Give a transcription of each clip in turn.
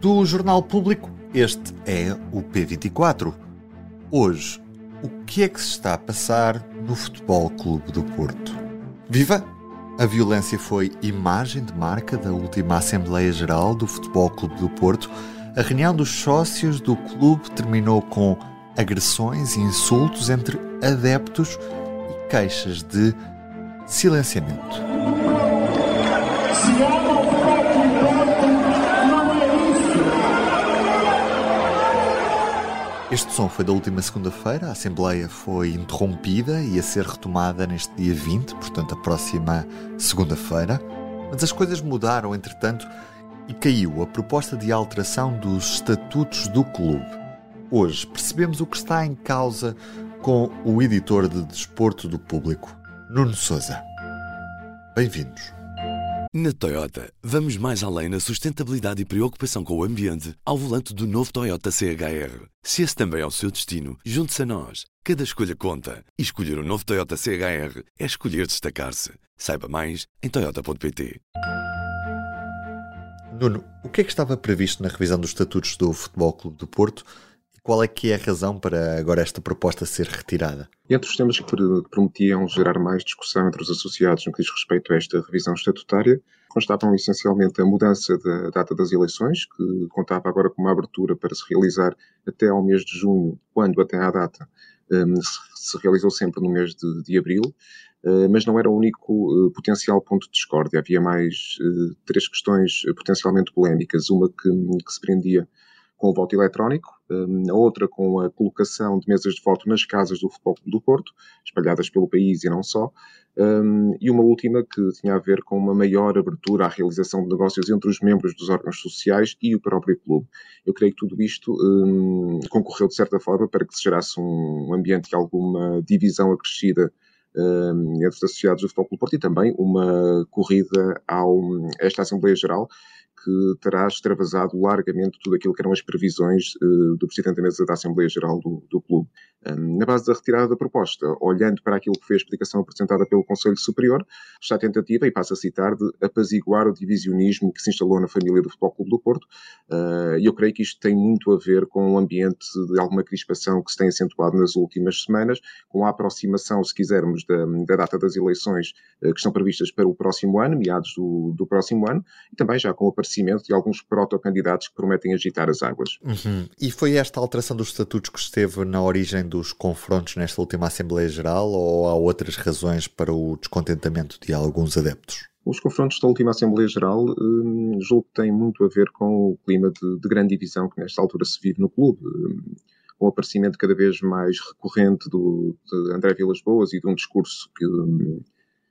Do Jornal Público, este é o P24. Hoje, o que é que se está a passar no Futebol Clube do Porto? Viva! A violência foi imagem de marca da última Assembleia Geral do Futebol Clube do Porto. A reunião dos sócios do clube terminou com agressões e insultos entre adeptos e queixas de silenciamento. Este som foi da última segunda-feira. A Assembleia foi interrompida e a ser retomada neste dia 20, portanto, a próxima segunda-feira. Mas as coisas mudaram, entretanto, e caiu a proposta de alteração dos estatutos do clube. Hoje percebemos o que está em causa com o editor de Desporto do Público, Nuno Souza. Bem-vindos. Na Toyota, vamos mais além na sustentabilidade e preocupação com o ambiente ao volante do novo Toyota CHR. Se esse também é o seu destino, junte-se a nós. Cada escolha conta. E escolher o um novo Toyota CHR é escolher destacar-se. Saiba mais em Toyota.pt. Nuno, o que é que estava previsto na revisão dos estatutos do Futebol Clube do Porto qual é que é a razão para agora esta proposta ser retirada? Entre os temas que prometiam gerar mais discussão entre os associados no que diz respeito a esta revisão estatutária, constavam essencialmente a mudança da data das eleições, que contava agora com uma abertura para se realizar até ao mês de junho, quando até à data um, se realizou sempre no mês de, de abril, uh, mas não era o único uh, potencial ponto de discórdia. Havia mais uh, três questões potencialmente polémicas. Uma que, que se prendia com o voto eletrónico, hum, a outra com a colocação de mesas de voto nas casas do Futebol do Porto, espalhadas pelo país e não só, hum, e uma última que tinha a ver com uma maior abertura à realização de negócios entre os membros dos órgãos sociais e o próprio clube. Eu creio que tudo isto um, concorreu de certa forma para que se gerasse um ambiente de alguma divisão acrescida entre os associados do Futebol do Porto e também uma corrida a esta Assembleia Geral que terá extravasado largamente tudo aquilo que eram as previsões uh, do Presidente da Mesa da Assembleia Geral do, do Clube. Na base da retirada da proposta, olhando para aquilo que foi a explicação apresentada pelo Conselho Superior, está a tentativa, e passo a citar, de apaziguar o divisionismo que se instalou na família do Futebol Clube do Porto, uh, e eu creio que isto tem muito a ver com o ambiente de alguma crispação que se tem acentuado nas últimas semanas, com a aproximação, se quisermos, da, da data das eleições uh, que estão previstas para o próximo ano, meados do, do próximo ano, e também já com o aparecimento de alguns protocandidatos que prometem agitar as águas. Uhum. E foi esta alteração dos estatutos que esteve na origem dos confrontos nesta última Assembleia Geral ou há outras razões para o descontentamento de alguns adeptos? Os confrontos da última Assembleia Geral hum, julgo que têm muito a ver com o clima de, de, grande divisão que nesta altura se vive no clube. Hum, com o aparecimento cada vez mais recorrente do, de André Vilas Boas e de um discurso que, hum,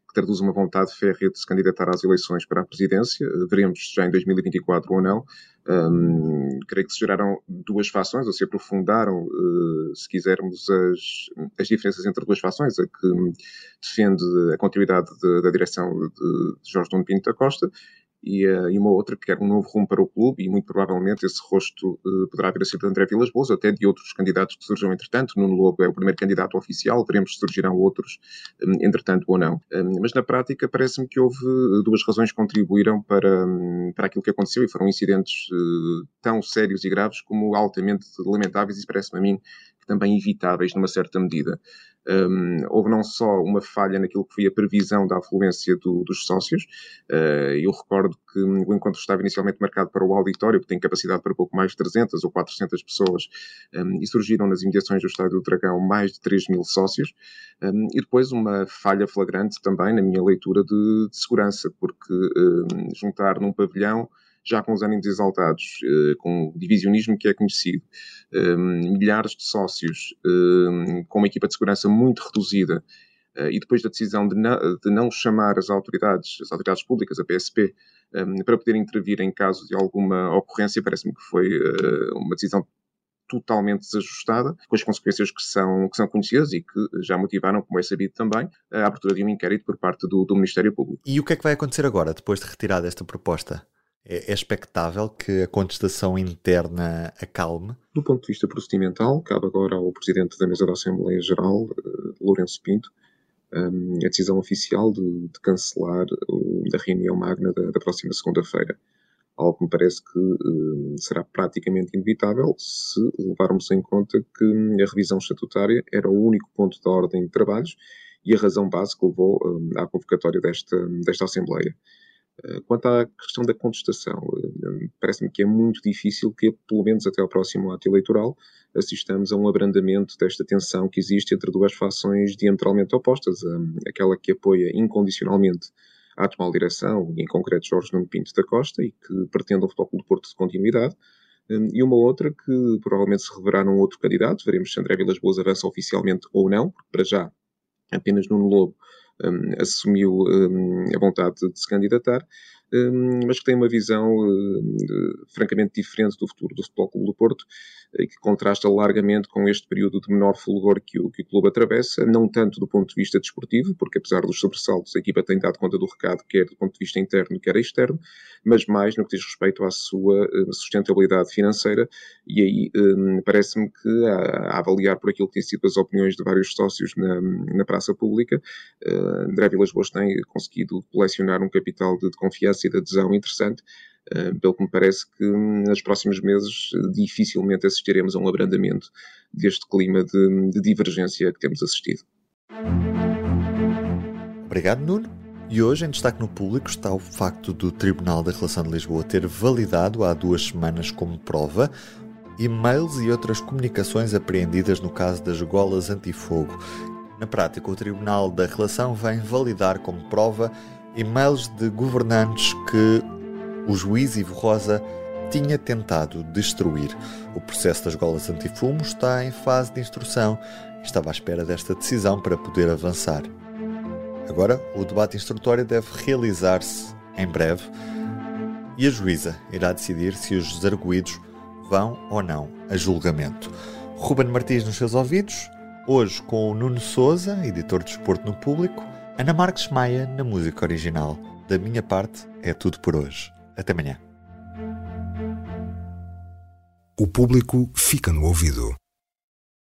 que traduz uma vontade férrea de se candidatar às eleições para a presidência. Veremos já em 2024 ou não. Um, creio que se geraram duas fações, ou se aprofundaram, uh, se quisermos, as, as diferenças entre duas fações, a que defende a continuidade de, da direção de Jorge Dom Pinto da Costa e, uh, e, uma outra que quer um novo rumo para o clube e muito provavelmente esse rosto uh, poderá ser de André Vilas Boas, até de outros candidatos que surjam entretanto. Nuno Lobo é o primeiro candidato oficial, veremos se surgirão outros um, entretanto ou não. Um, mas na prática parece-me que houve uh, duas razões que contribuíram para, um, para aquilo que aconteceu e foram incidentes uh, tão sérios e graves como altamente lamentáveis e parece-me a mim também evitáveis numa certa medida. Um, houve não só uma falha naquilo que foi a previsão da afluência do, dos sócios, uh, eu recordo que o encontro estava inicialmente marcado para o auditório, que tem capacidade para pouco mais de 300 ou 400 pessoas, um, e surgiram nas imediações do Estádio do Dragão mais de 3 mil sócios, um, e depois uma falha flagrante também na minha leitura de, de segurança, porque juntar num pavilhão já com os ânimos exaltados, eh, com o divisionismo que é conhecido, eh, milhares de sócios, eh, com uma equipa de segurança muito reduzida, e depois da decisão de não, chamar as autoridades, as autoridades públicas, a PSP, para poder intervir em caso de alguma ocorrência, parece-me que foi uma decisão totalmente desajustada, com as consequências que são, que são conhecidas e que já motivaram, como é sabido também, a abertura de um inquérito por parte do, do Ministério Público. E o que é que vai acontecer agora, depois de retirada esta proposta? É, é expectável que a contestação interna acalme? Do ponto de vista procedimental, cabe agora ao Presidente da Mesa da Assembleia Geral, uh, Lourenço Pinto, um, a decisão oficial de, de cancelar a reunião magna da, da próxima segunda-feira. Algo que me parece que um, será praticamente inevitável se levarmos em conta que a revisão estatutária era o único ponto da ordem de trabalhos e a razão base que levou à convocatória desta, desta Assembleia. Eh, quanto à questão da contestação, eh, parece-me que é muito difícil que, pelo menos até ao próximo ato eleitoral, assistamos a um abrandamento desta tensão que existe entre duas fações diametralmente opostas, aquela que apoia incondicionalmente a atual direção, em concreto Jorge Nuno Pinto da Costa, e que pretende um Futebol Clube do Porto de continuidade, e uma outra que provavelmente se reverá num outro candidato, veremos se André Vilas Boas avança oficialmente ou não, porque para já apenas Nuno Lobo assumiu um, a vontade de se candidatar, mas que tem uma visão francamente diferente do futuro do Futebol Clube do Porto e que contrasta largamente com este período de menor fulgor que o, que o clube atravessa, não tanto do ponto de vista desportivo, porque apesar dos sobressaltos a equipa tem dado conta do recado, quer do ponto de vista interno, quer externo, mas mais no que diz respeito à sua uh, sustentabilidade financeira, e aí parece-me que, a, avaliar por aquilo que tem sido as opiniões de vários sócios na, na praça pública, uh, André Vilas Boas tem conseguido colecionar um capital de, de confiança e de adesão interessante, eh, pelo que me parece que hum, nos próximos meses eh, dificilmente assistiremos a um abrandamento deste clima de, de divergência que temos assistido. Obrigado, Nuno. E hoje, em destaque no público, está o facto do Tribunal da Relação de Lisboa ter validado há duas semanas como prova e-mails e outras comunicações apreendidas no caso das golas antifogo. Na prática, o Tribunal da Relação vem validar como prova e-mails de governantes que o juiz Ivo Rosa tinha tentado destruir. O processo das golas antifumo está em fase de instrução e estava à espera desta decisão para poder avançar. Agora, o debate instrutório deve realizar-se em breve e a juíza irá decidir se os arguídos vão ou não a julgamento. Ruben Martins nos seus ouvidos, hoje com o Nuno Souza, editor de Esporto no Público, Ana Marques Maia na música original. Da minha parte, é tudo por hoje. Até amanhã. O público fica no ouvido.